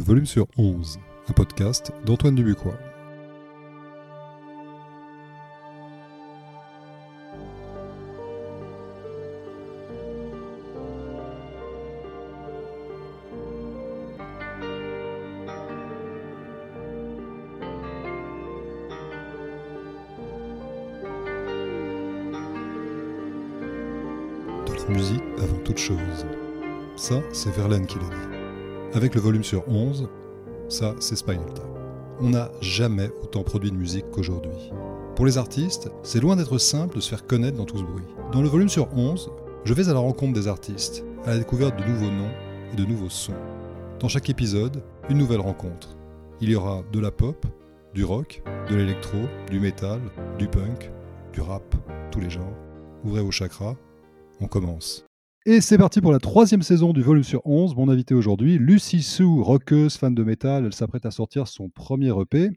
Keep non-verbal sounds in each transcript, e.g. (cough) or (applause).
Volume sur 11, un podcast d'Antoine Dubuquois. De la musique avant toute chose. Ça, c'est Verlaine qui l'a dit. Avec le volume sur 11, ça, c'est Spinal Tap. On n'a jamais autant produit de musique qu'aujourd'hui. Pour les artistes, c'est loin d'être simple de se faire connaître dans tout ce bruit. Dans le volume sur 11, je vais à la rencontre des artistes, à la découverte de nouveaux noms et de nouveaux sons. Dans chaque épisode, une nouvelle rencontre. Il y aura de la pop, du rock, de l'électro, du métal, du punk, du rap, tous les genres. Ouvrez vos chakras, on commence. Et c'est parti pour la troisième saison du volume sur 11. Mon invité aujourd'hui, Lucie Sue, rockeuse, fan de métal. Elle s'apprête à sortir son premier EP.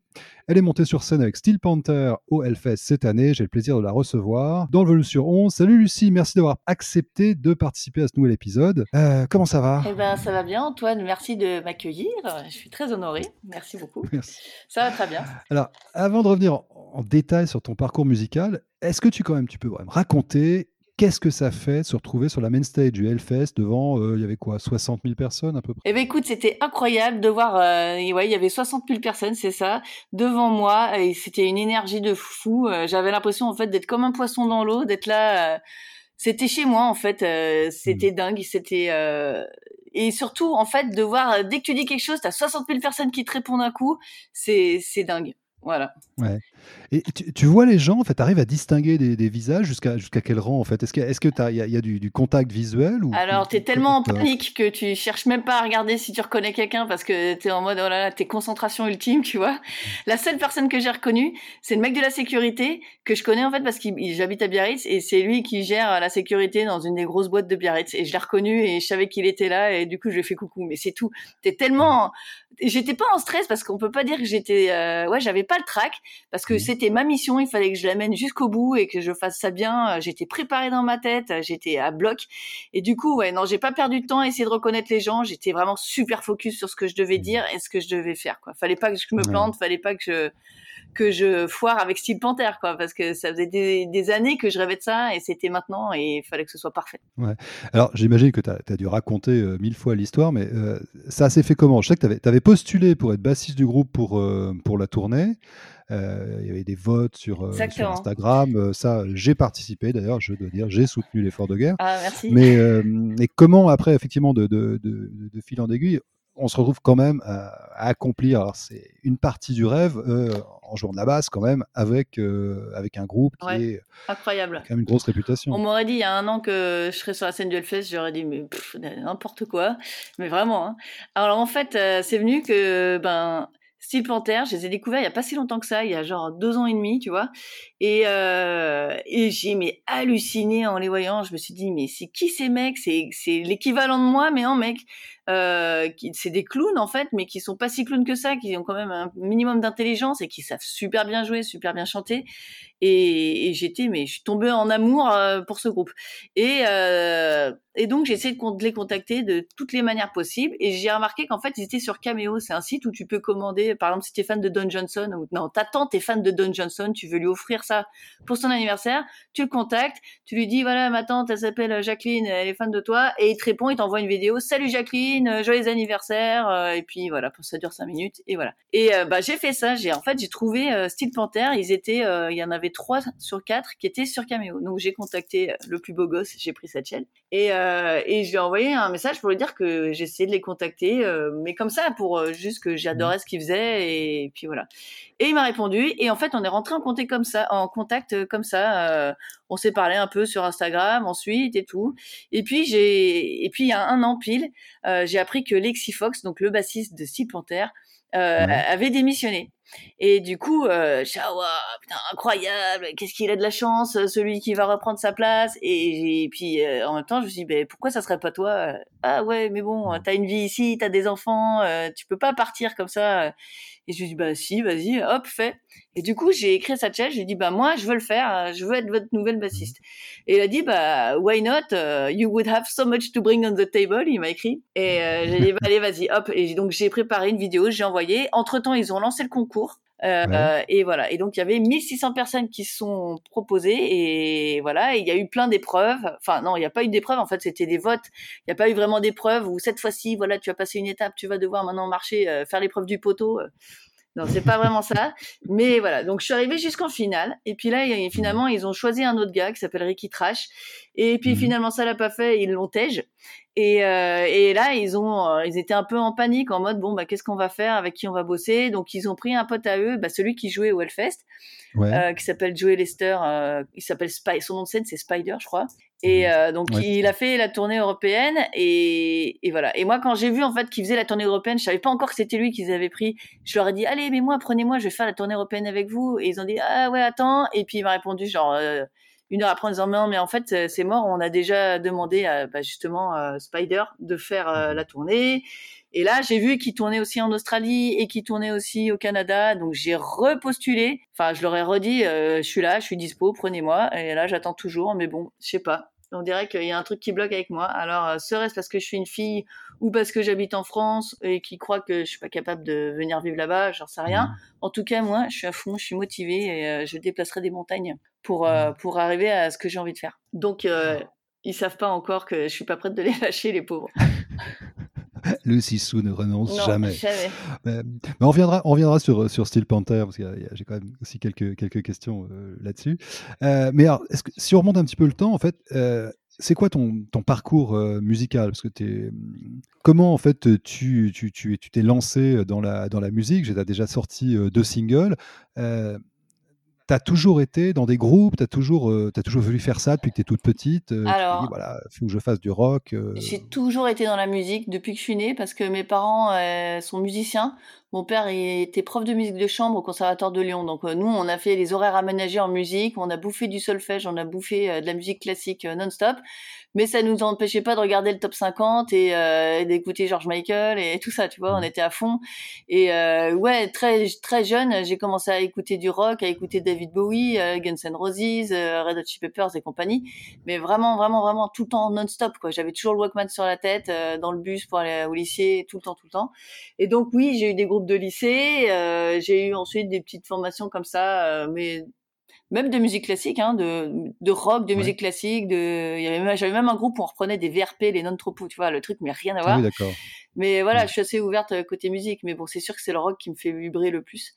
Elle est montée sur scène avec Steel Panther au Hellfest cette année. J'ai le plaisir de la recevoir dans le volume sur 11. Salut Lucie, merci d'avoir accepté de participer à ce nouvel épisode. Euh, comment ça va? Eh ben, ça va bien, Antoine. Merci de m'accueillir. Je suis très honorée. Merci beaucoup. Merci. Ça va très bien. Alors, avant de revenir en, en détail sur ton parcours musical, est-ce que tu quand même tu peux me raconter Qu'est-ce que ça fait de se retrouver sur la main stage du Hellfest devant, euh, il y avait quoi, 60 000 personnes à peu près? Eh ben écoute, c'était incroyable de voir, euh, ouais, il y avait 60 000 personnes, c'est ça, devant moi, et c'était une énergie de fou. Euh, J'avais l'impression en fait d'être comme un poisson dans l'eau, d'être là. euh, c'était chez moi en fait, euh, c'était dingue, c'était euh, et surtout en fait de voir dès que tu dis quelque chose, t'as 60 000 personnes qui te répondent d'un coup, c'est c'est dingue. Voilà. Ouais. Et tu, tu vois les gens, en fait, tu arrives à distinguer des, des visages jusqu'à jusqu'à quel rang, en fait? Est-ce qu'il y a, est-ce que y a, y a du, du contact visuel ou, Alors, t'es ou- tellement en panique que tu cherches même pas à regarder si tu reconnais quelqu'un parce que t'es en mode, oh là là, t'es concentration ultime, tu vois? La seule personne que j'ai reconnue, c'est le mec de la sécurité que je connais en fait parce que j'habite à Biarritz et c'est lui qui gère la sécurité dans une des grosses boîtes de Biarritz. Et je l'ai reconnu et je savais qu'il était là et du coup, je lui ai fait coucou. Mais c'est tout. T'es tellement, j'étais pas en stress parce qu'on peut pas dire que j'étais, euh, ouais, j'avais pas le trac parce que Mhm. c'était ma mission. Il fallait que je l'amène jusqu'au bout et que je fasse ça bien. J'étais préparée dans ma tête. J'étais à bloc. Et du coup, ouais, non, j'ai pas perdu de temps à essayer de reconnaître les gens. J'étais vraiment super focus sur ce que je devais dire et ce que je devais faire, quoi. Fallait pas que je me Ouais. plante, fallait pas que je, que je foire avec Steel Panther, quoi, parce que ça faisait des, des années que je rêvais de ça et c'était maintenant et il fallait que ce soit parfait. Alors, j'imagine que tu as, dû raconter euh, mille fois l'histoire, mais euh, ça s'est fait comment? Je sais que tu avais, postulé pour être bassiste du groupe pour, euh, pour la tournée. Euh, Il y avait des votes sur, euh, sur. Instagram. Ça, j'ai participé d'ailleurs, je dois dire, j'ai soutenu l'effort de guerre. Ah, merci. Mais euh, et comment après, effectivement, de, de, de, de fil en aiguille, on se retrouve quand même à, à accomplir, alors c'est une partie du rêve, euh, en jouant de la basse quand même, avec, euh, avec un groupe qui Ouais. est Incroyable. quand même une grosse réputation. On m'aurait dit il y a un an que je serais sur la scène du Hellfest, j'aurais dit mais n'importe quoi, mais vraiment. Hein. Alors en fait, euh, c'est venu que ben Steel Panther, je les ai découverts il y a pas si longtemps que ça, il y a genre deux ans et demi, tu vois. Et euh, et j'ai mais halluciné en les voyant. Je me suis dit mais c'est qui ces mecs? C'est c'est l'équivalent de moi mais en mec. Euh, c'est des clowns en fait, mais qui sont pas si clowns que ça, qui ont quand même un minimum d'intelligence et qui savent super bien jouer, super bien chanter. Et, et j'étais, mais je suis tombée en amour euh, pour ce groupe. Et, euh, et donc j'ai essayé de, les contacter de toutes les manières possibles. Et j'ai remarqué qu'en fait ils étaient sur Cameo. C'est un site où tu peux commander, par exemple, si t'es fan de Don Johnson ou non, ta tante est fan de Don Johnson, tu veux lui offrir ça pour son anniversaire, tu le contactes, tu lui dis voilà ma tante, elle s'appelle Jacqueline, elle est fan de toi, et il te répond, il t'envoie une vidéo, salut Jacqueline, euh, joyeux anniversaire, euh, et puis voilà, ça dure cinq minutes, et voilà. Et euh, bah j'ai fait ça, j'ai en fait j'ai trouvé Steel Panther, ils étaient, il y en avait trois sur quatre qui étaient sur Cameo, donc j'ai contacté le plus beau gosse, j'ai pris sa chaîne, et euh, et envoyé un message pour lui dire que j'essayais de les contacter, mais comme ça pour juste que j'adorais ce qu'ils faisaient, et puis voilà. Et il m'a répondu, et en fait on est rentré en contact comme ça, en contact euh, comme ça. euh, on s'est parlé un peu sur Instagram ensuite et tout. Et puis j'ai, et puis il y a un an pile, euh, j'ai appris que Lexi Fox, donc le bassiste de Steel Panther, Ouais. avait démissionné. Et du coup, euh, je putain, incroyable, qu'est-ce qu'il a de la chance, celui qui va reprendre sa place. Et, puis, euh, en même temps, je me suis dit, ben, pourquoi ça serait pas toi Ah ouais, mais bon, t'as une vie ici, t'as des enfants, tu peux pas partir comme ça. Et je lui ai dit, bah si, vas-y, hop, fais. Et du coup, j'ai écrit à sa chat, j'ai dit, bah moi, je veux le faire, je veux être votre nouvelle bassiste. Et il a dit, bah why not, uh, you would have so much to bring on the table, il m'a écrit. Et euh, j'ai dit, bah, allez, vas-y, hop. Et donc, j'ai préparé une vidéo, j'ai envoyé. Entre-temps, ils ont lancé le concours. Euh, Et voilà. Et donc, il y avait 1600 personnes qui se sont proposées. Et voilà. Il y a eu plein d'épreuves. Enfin, non, il n'y a pas eu d'épreuves. En fait, c'était des votes. Il n'y a pas eu vraiment d'épreuves où cette fois-ci, voilà, tu as passé une étape, tu vas devoir maintenant marcher, euh, faire l'épreuve du poteau. Non, c'est pas vraiment ça. Mais voilà, donc je suis arrivée jusqu'en finale. Et puis là, finalement, ils ont choisi un autre gars qui s'appelle Ricky Trash. Et puis mhm. finalement, ça l'a pas fait. Ils l'ont tège. Et, euh, et là, ils ont, euh, ils étaient un peu en panique, en mode bon bah qu'est-ce qu'on va faire, avec qui on va bosser? Donc ils ont pris un pote à eux, bah, celui qui jouait au Hellfest, euh, qui s'appelle Joey Lester. Euh, il s'appelle Spy, son nom de scène c'est Spider, je crois. Et mhm. euh, donc il a fait la tournée européenne et, et voilà. Et moi quand j'ai vu en fait qu'il faisait la tournée européenne, je savais pas encore que c'était lui qu'ils avaient pris. Je leur ai dit allez mais moi prenez-moi, je vais faire la tournée européenne avec vous. Et ils ont dit ah ouais attends. Et puis il m'a répondu genre euh, une heure après en disant non mais en fait euh, c'est mort. On a déjà demandé à bah, justement euh, Spider de faire euh, la tournée. Et là j'ai vu qu'il tournait aussi en Australie et qu'il tournait aussi au Canada. Donc j'ai repostulé. Enfin je leur ai redit je suis là je suis dispo prenez-moi. Et là j'attends toujours. Mais bon je sais pas on dirait qu'il y a un truc qui bloque avec moi alors serait-ce parce que je suis une fille ou parce que j'habite en France et qui croit que je suis pas capable de venir vivre là-bas j'en sais rien mmh. en tout cas moi je suis à fond je suis motivée et je déplacerai des montagnes pour, euh, pour arriver à ce que j'ai envie de faire. Donc, euh, ils savent pas encore que je suis pas prête de les (laughs) lâcher, les pauvres. (laughs) le Sissou ne renonce jamais. Mais, on reviendra, on reviendra sur, sur Steel Panther, parce que j'ai quand même aussi quelques, quelques questions euh, là-dessus. Euh, mais alors, que, si on remonte un petit peu le temps, en fait, euh, c'est quoi ton, ton parcours musical? Parce que es, comment en fait tu tu, tu, tu t'es lancé dans la, dans la musique? J'ai déjà sorti deux singles tu as toujours été dans des groupes, tu as, toujours, euh, as toujours voulu faire ça depuis que tu es toute petite euh, Alors, voilà, il faut que je fasse du rock. Euh. J'ai toujours été dans la musique depuis que je suis née parce que mes parents sont musiciens. Mon père était prof de musique de chambre au Conservatoire de Lyon. Donc nous, on a fait les horaires aménagés en musique, on a bouffé du solfège, on a bouffé de la musique classique non-stop mais ça nous empêchait pas de regarder le top 50 euh, et, d'écouter George Michael et tout ça, tu vois, on mmh. était à fond. Et euh, ouais, très très jeune, j'ai commencé à écouter du rock, à écouter David Bowie, euh, Guns N' Roses, Red Hot Chili Peppers et compagnie, mais vraiment vraiment vraiment tout le temps non-stop quoi. J'avais toujours le Walkman sur la tête dans le bus pour aller au lycée, tout le temps tout le temps. Et donc oui, j'ai eu des groupes de lycée, j'ai eu ensuite des petites formations comme ça, mais même de musique classique, hein, de, de rock, de musique classique. De, il y avait j'avais même un groupe où on reprenait des VRP, les non tropos, tu vois, le truc, mais rien à voir. Ah oui, d'accord. Mais voilà, je suis assez ouverte euh, côté musique, mais bon, c'est sûr que c'est le rock qui me fait vibrer le plus.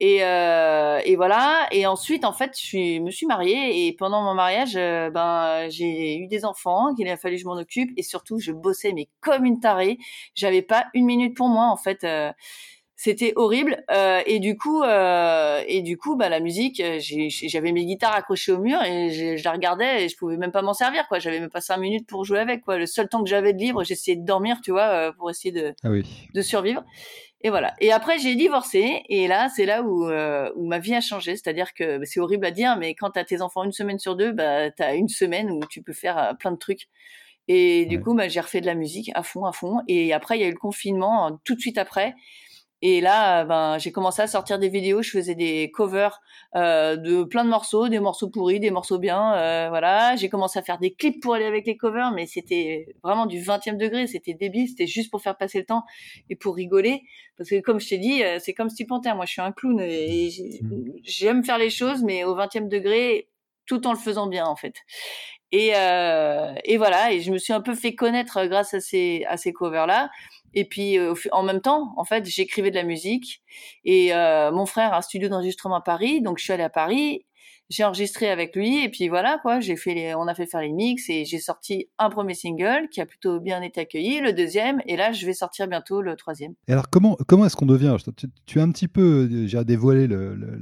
Et, euh, et voilà. Et ensuite, en fait, je suis, me suis mariée et pendant mon mariage, euh, ben, j'ai eu des enfants qu'il a fallu que je m'en occupe et surtout, je bossais mais comme une tarée. J'avais pas une minute pour moi, en fait. Euh, c'était horrible euh, et du coup euh, et du coup bah la musique j'avais mes guitares accrochées au mur et je la regardais et je pouvais même pas m'en servir quoi j'avais même pas cinq minutes pour jouer avec quoi le seul temps que j'avais de libre j'essayais de dormir tu vois pour essayer de ah oui. de survivre et voilà. Et après j'ai divorcé. Et là c'est là où euh, où ma vie a changé. C'est-à-dire que bah, c'est horrible à dire mais quand t'as tes enfants une semaine sur deux bah t'as une semaine où tu peux faire plein de trucs. Et du coup bah, j'ai refait de la musique à fond à fond. Et après il y a eu le confinement tout de suite après et là, ben, j'ai commencé à sortir des vidéos. Je faisais des covers euh, de plein de morceaux, des morceaux pourris, des morceaux bien. Euh, voilà, j'ai commencé à faire des clips pour aller avec les covers, mais c'était vraiment du 20e degré. C'était débile. C'était juste pour faire passer le temps et pour rigoler. Parce que comme je t'ai dit, euh, c'est comme Steve Panther. Moi, je suis un clown et mmh. j'aime faire les choses, mais au 20e degré, tout en le faisant bien, en fait. Et, euh, et voilà. Et je me suis un peu fait connaître grâce à ces à ces covers là. Et puis euh, en même temps, en fait, j'écrivais de la musique. Et euh, mon frère a un studio d'enregistrement à Paris, donc je suis allée à Paris j'ai enregistré avec lui et puis voilà quoi j'ai fait les, on a fait faire les mix et j'ai sorti un premier single qui a plutôt bien été accueilli le deuxième et là je vais sortir bientôt le troisième. Et alors comment comment est-ce qu'on devient tu, as un petit peu déjà dévoilé le, le,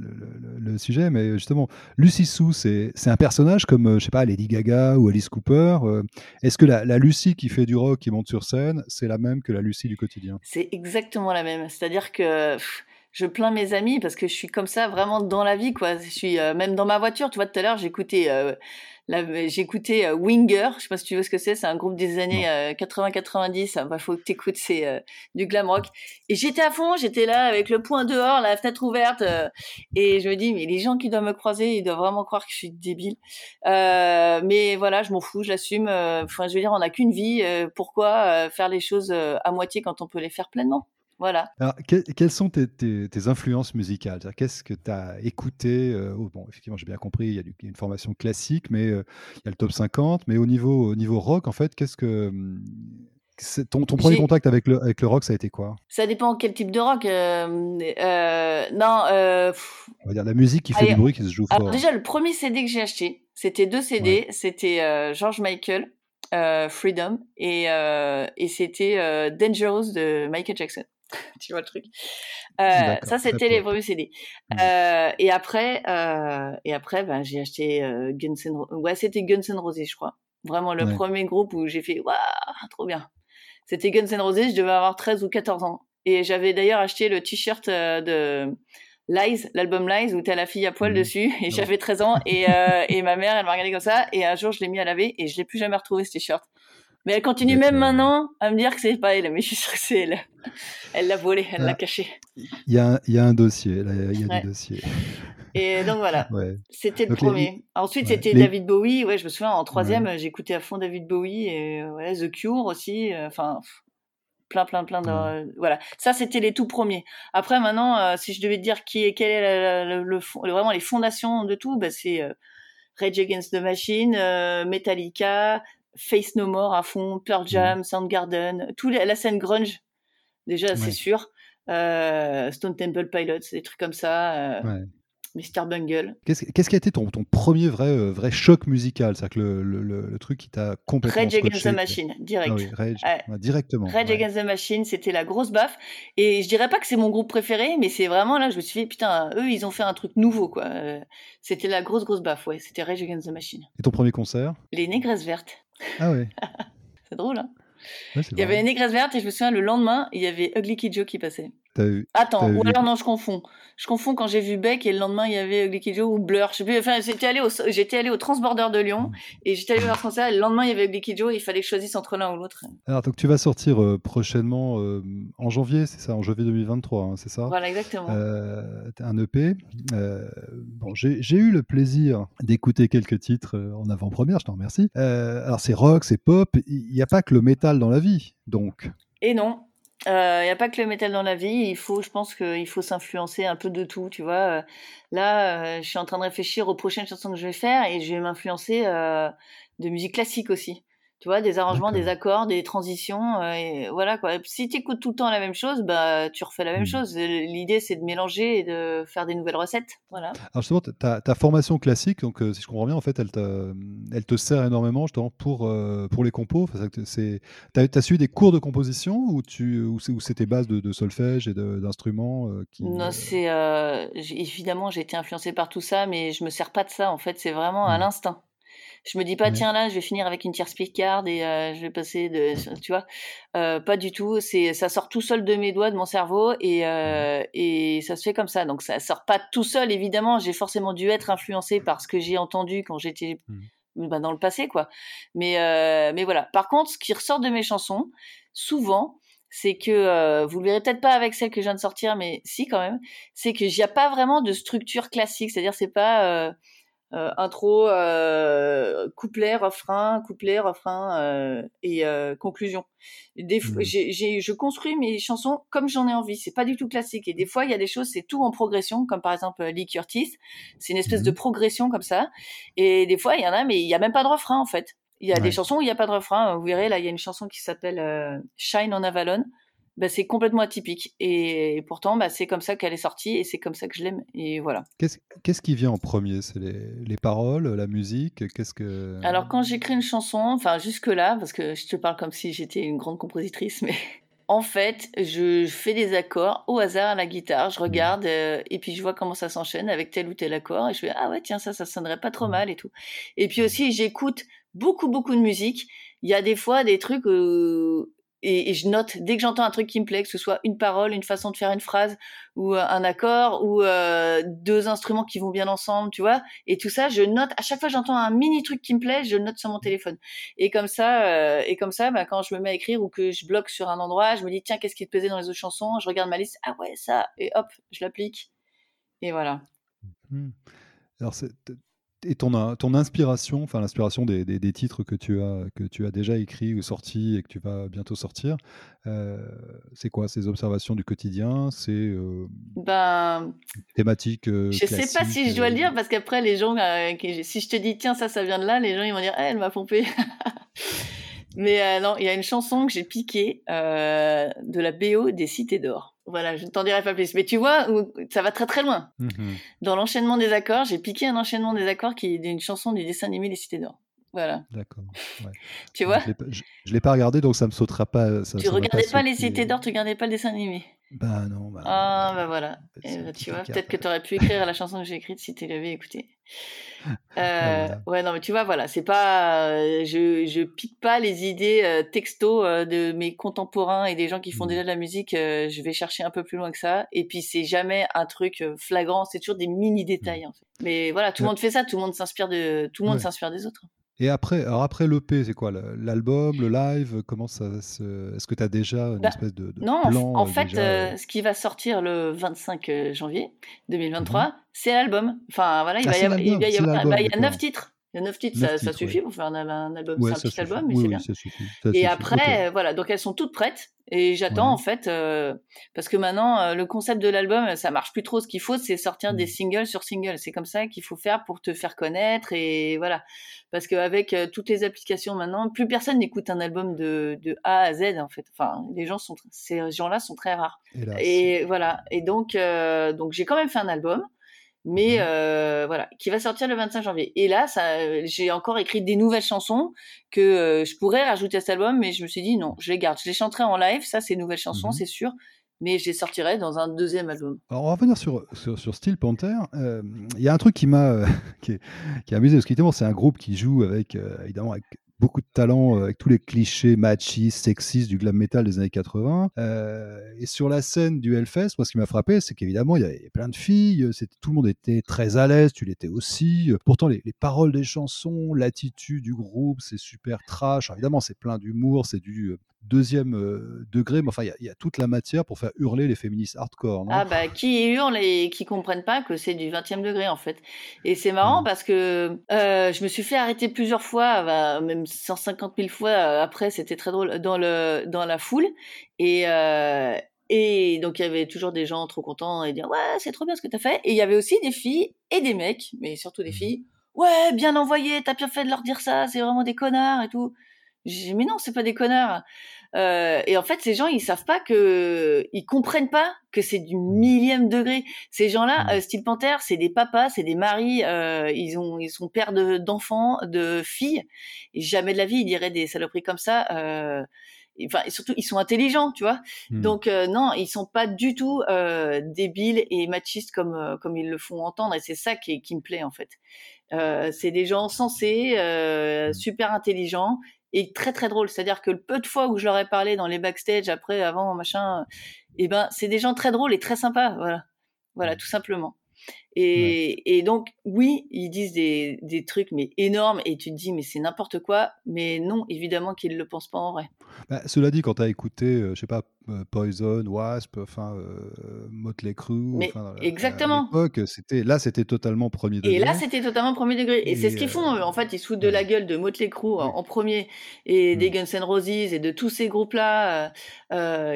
le, sujet mais justement Lucie Sou c'est un personnage comme je sais pas Lady Gaga ou Alice Cooper euh, est-ce que la, la, Lucie qui fait du rock qui monte sur scène c'est la même que la Lucie du quotidien? C'est exactement la même c'est à dire que je plains mes amis parce que je suis comme ça vraiment dans la vie, quoi. Je suis même dans ma voiture. Tu vois, tout à l'heure, j'écoutais j'écoutais euh, Winger, je sais pas si tu vois ce que c'est, c'est un groupe des années 80-90, il bah, faut que t'écoutes, c'est euh, du glam rock. Et j'étais à fond, j'étais là avec le poing dehors, la fenêtre ouverte, euh, et je me dis, mais les gens qui doivent me croiser, ils doivent vraiment croire que je suis débile. mais voilà, je m'en fous, je l'assume. Enfin, je veux dire, on n'a qu'une vie, pourquoi faire les choses à moitié quand on peut les faire pleinement? Voilà. Alors, quelles sont tes, influences musicales? Qu'est-ce que tu as écouté euh, oh, Bon, effectivement, j'ai bien compris, il y, a une formation classique, mais euh, il y a le top 50. Mais au niveau, au niveau rock, en fait, qu'est-ce que. Hum, ton, ton premier contact avec le, avec le rock, ça a été quoi? Ça dépend quel type de rock. Euh, non. On va dire la musique qui fait du bruit, qui se joue fort. déjà, le premier CD que j'ai acheté, c'était deux CD. C'était George Michael, Freedom, et, et c'était Dangerous de Michael Jackson. (laughs) tu vois le truc. Euh, ça, c'était les premiers CD. Mmh. Euh, et après, euh, et après, ben, j'ai acheté Guns N' Roses. Ouais, c'était Guns N' Roses, je crois. Vraiment le premier groupe où j'ai fait waouh, trop bien. C'était Guns N' Roses. Je devais avoir 13 ou 14 ans. Et j'avais d'ailleurs acheté le t-shirt de Lies, l'album Lies, où t'as la fille à poil mmh. dessus. Et j'avais 13 ans. Et, et ma mère, elle m'a regardé comme ça. Et un jour, je l'ai mis à laver et je l'ai plus jamais retrouvé ce t-shirt. Mais elle continue même maintenant à me dire que c'est pas elle, mais je suis sûre que c'est elle. Elle l'a volé, elle l'a caché. Il y a, y a, un dossier, il y a des dossiers. Et donc voilà, (laughs) c'était le premier. Ensuite, c'était David Bowie. Ouais, je me souviens, en troisième, j'écoutais à fond David Bowie et ouais, The Cure aussi. Euh, enfin, plein, plein, plein de. Voilà, ça, c'était les tout premiers. Après, maintenant, euh, si je devais te dire qui est, quel est le, vraiment les fondations de tout, bah, c'est euh, Rage Against the Machine, Metallica, Face No More à fond, Pearl mmh. Jam, Soundgarden, tout la scène grunge, déjà, c'est sûr. Euh, Stone Temple Pilots, des trucs comme ça. Euh, Mr. Bungle. Qu'est-ce qui a été ton, ton premier vrai, euh, vrai choc musical? C'est-à-dire que le, le, le, truc qui t'a complètement. Rage Against the Machine, direct. Ah oui, Rage, directement. Rage Against the Machine, c'était la grosse baffe. Et je dirais pas que c'est mon groupe préféré, mais c'est vraiment là, je me suis dit, putain, eux, ils ont fait un truc nouveau, quoi. C'était la grosse, grosse baffe, ouais. C'était Rage Against the Machine. Et ton premier concert? Les Négresses Vertes. Ah ouais. (laughs) c'est drôle, hein Il y avait les Négresses Vertes et je me souviens, le lendemain, il y avait Ugly Kid Joe qui passait. Attends, ou alors non, je confonds. Je confonds quand j'ai vu Beck et le lendemain il y avait Joe ou Blur. Je sais plus. Enfin, j'étais allé au, j'étais allé au Transborder de Lyon mm. et j'étais allé voir concert et le lendemain il y avait Joe et il fallait que je choisisse entre l'un ou l'autre. Alors donc tu vas sortir euh, prochainement euh, en janvier, c'est ça, en janvier 2023, hein, c'est ça? Voilà, exactement. Euh, un EP. Bon, j'ai eu le plaisir d'écouter quelques titres en avant-première, je t'en remercie. alors c'est rock, c'est pop. Il n'y a pas que le métal dans la vie, donc? Et non, il euh, n'y a pas que le métal dans la vie. Il faut, je pense qu'il faut s'influencer un peu de tout, tu vois. Euh, là, euh, je suis en train de réfléchir aux prochaines chansons que je vais faire et je vais m'influencer de musique classique aussi tu vois, des arrangements, des accords, des transitions, euh, et voilà quoi. Si tu écoutes tout le temps la même chose, bah tu refais la même mmh. chose. L'idée c'est de mélanger et de faire des nouvelles recettes, voilà. Alors justement, ta, ta formation classique, donc euh, si je comprends bien, en fait, elle te, elle te sert énormément justement pour euh, pour les compos. Enfin, c'est, t'as, as suivi des cours de composition ou tu ou c'est, tes bases de, solfège et d'instruments qui. Non, c'est évidemment j'ai été influencée par tout ça, mais je me sers pas de ça. En fait, c'est vraiment à mmh. l'instinct. Je me dis pas, tiens là, je vais finir avec une tierce card et euh, je vais passer de, tu vois, euh, pas du tout. C'est, ça sort tout seul de mes doigts, de mon cerveau et euh, et ça se fait comme ça. Donc ça sort pas tout seul, évidemment. J'ai forcément dû être influencé par ce que j'ai entendu quand j'étais mmh. bah, dans le passé, quoi. Mais mais voilà. Par contre, ce qui ressort de mes chansons, souvent, c'est que vous le verrez peut-être pas avec celle que je viens de sortir, mais si quand même, c'est que n'y a pas vraiment de structure classique. C'est-à-dire c'est pas euh, intro, euh, couplet, refrain, couplet, refrain euh, et conclusion. Des mmh. j'ai, je construis mes chansons comme j'en ai envie. C'est pas du tout classique. Et des fois, il y a des choses, c'est tout en progression, comme par exemple Lee Curtis. C'est une espèce de mmh. progression comme ça. Et des fois, il y en a, mais il y a même pas de refrain en fait. Il y a des chansons où il n'y a pas de refrain. Vous verrez, là, il y a une chanson qui s'appelle Shine on Avalon bah, c'est complètement atypique. Et pourtant, bah, c'est comme ça qu'elle est sortie et c'est comme ça que je l'aime. Et voilà. Qu'est-ce qui vient en premier? C'est les, les, paroles, la musique? Qu'est-ce que Alors quand j'écris une chanson, enfin jusque là, parce que je te parle comme si j'étais une grande compositrice, mais (laughs) en fait, je fais des accords au hasard à la guitare, je mmh. regarde euh, et puis je vois comment ça s'enchaîne avec tel ou tel accord et je fais ah ouais tiens ça ça sonnerait pas trop mmh. mal et tout. Et puis aussi j'écoute beaucoup beaucoup de musique. Il y a des fois des trucs et, je note dès que j'entends un truc qui me plaît, que ce soit une parole, une façon de faire une phrase, ou euh, un accord, ou euh, deux instruments qui vont bien ensemble, tu vois. Et tout ça, je note. À chaque fois que j'entends un mini truc qui me plaît, je le note sur mon téléphone. Et comme ça, euh, et comme ça, bah, quand je me mets à écrire ou que je bloque sur un endroit, je me dis tiens, qu'est-ce qui te plaisait dans les autres chansons Je regarde ma liste, ah ouais, ça, et hop, je l'applique. Et voilà. Mmh. Alors, et ton, ton inspiration, enfin l'inspiration des, des, titres que tu, as, que tu as déjà écrits ou sortis et que tu vas bientôt sortir, euh, c'est quoi Ces observations du quotidien C'est euh, ben, thématique euh, Je sais pas si je dois le dire parce qu'après, les gens, si je te dis tiens, ça, ça vient de là, les gens ils vont dire eh, elle m'a pompé. (laughs) Mais non, il y a une chanson que j'ai piquée de la BO des Cités d'Or. Voilà, je ne t'en dirai pas plus. Mais tu vois, ça va très très loin. Mhm. Dans l'enchaînement des accords, j'ai piqué un enchaînement des accords qui est d'une chanson du dessin animé Les Cités d'Or. Voilà. D'accord. (laughs) tu vois Je ne l'ai pas regardé, donc ça ne me sautera pas. Ça, tu regardais pas, Les Cités d'Or, tu regardais pas le dessin animé Bah non. Bah, ah, bah voilà. Eh ben, tu vois, peut-être que tu aurais pu écrire la chanson que j'ai écrite si tu l'avais écoutée. Euh, ouais, non, mais tu vois, voilà, c'est pas, euh, je, je pique pas les idées euh, texto euh, de mes contemporains et des gens qui font mmh. déjà de la musique. je vais chercher un peu plus loin que ça. Et puis c'est jamais un truc flagrant, c'est toujours des mini détails. Mmh. En fait. Mais voilà, tout le monde fait ça, tout le monde s'inspire de, tout le monde s'inspire des autres. Et après, alors après l'EP, c'est quoi L'album, le live Comment ça se... Est-ce que tu as déjà une bah, espèce de, non, en fait, ce qui va sortir le 25 janvier 2023, c'est l'album. Enfin, voilà, il, va y avoir, il, y avoir, bah, il y a neuf titres. Il y a neuf titres, ça, ça, suffit pour faire un, album. c'est un petit album, mais c'est bien. Ça suffit. et après, voilà, donc elles sont toutes prêtes. Et j'attends en fait, euh, parce que maintenant, euh, le concept de l'album, ça marche plus trop. Ce qu'il faut, c'est sortir des singles sur singles. C'est comme ça qu'il faut faire pour te faire connaître. Et voilà. Parce qu'avec euh, toutes les applications maintenant, plus personne n'écoute un album de, de, A à Z en fait. Enfin, les gens sont, ces gens-là sont très rares. Et voilà. Et donc, donc j'ai quand même fait un album mais mmh euh, voilà, qui va sortir le 25 janvier. Et là, ça, j'ai encore écrit des nouvelles chansons que euh, je pourrais rajouter à cet album, mais je me suis dit non, je les garde, je les chanterai en live, ça c'est nouvelles chansons, mmh c'est sûr, mais je les sortirai dans un deuxième album. Alors on va revenir sur, sur, Steel Panther. Euh, il y a un truc qui m'a (laughs) qui, qui, a amusé, parce que c'est un groupe qui joue avec, évidemment, avec beaucoup de talent euh, avec tous les clichés machistes, sexistes du glam metal des années 80. Euh, et sur la scène du Hellfest, moi, ce qui m'a frappé, c'est qu'évidemment, il y avait plein de filles, tout le monde était très à l'aise, tu l'étais aussi. Pourtant, les, paroles des chansons, l'attitude du groupe, c'est super trash. évidemment, c'est plein d'humour, c'est du deuxième euh, degré, mais enfin, il y, a toute la matière pour faire hurler les féministes hardcore. Non? Ah bah, qui hurlent et qui comprennent pas que c'est du 20e degré, en fait. Et c'est marrant mmh. parce que euh, je me suis fait arrêter plusieurs fois, bah, même 150 000 fois après, c'était très drôle, dans, le, dans la foule. Et, et donc, il y avait toujours des gens trop contents et dire Ouais, c'est trop bien ce que tu as fait. Et il y avait aussi des filles et des mecs, mais surtout des mmh. filles. Ouais, bien envoyé, t'as bien fait de leur dire ça, c'est vraiment des connards et tout. J'ai dit, mais non, c'est pas des connards. Euh, et en fait, ces gens, ils savent pas que, ils comprennent pas que c'est du millième degré. Ces gens-là, mmh. euh, style Panther, c'est des papas, c'est des maris, euh, ils ont, ils sont pères d'enfants, de, filles. Et jamais de la vie, ils diraient des saloperies comme ça. Euh, enfin, et surtout, ils sont intelligents, tu vois. Mmh. Donc euh, non, ils sont pas du tout euh, débiles et machistes comme comme ils le font entendre. Et c'est ça qui, qui me plaît en fait. c'est des gens sensés, mmh. super intelligents et très très drôle. C'est-à-dire que le peu de fois où je leur ai parlé dans les backstage, après, avant, machin, et eh ben, c'est des gens très drôles et très sympas. Voilà, voilà, tout simplement. Et, et, donc, oui, ils disent des, des, trucs, mais énormes, et tu te dis, mais c'est n'importe quoi, mais non, évidemment qu'ils ne le pensent pas en vrai. Bah, cela dit, quand tu as écouté, euh, je sais pas, euh, Poison, Wasp, enfin, euh, Motley Crue, mais exactement. c'était, là, c'était totalement premier degré. Et là, c'était totalement premier degré. Et, c'est ce qu'ils font. En fait, ils se foutent de la gueule de Motley Crue en, premier, et des Guns N' Roses, et de tous ces groupes-là,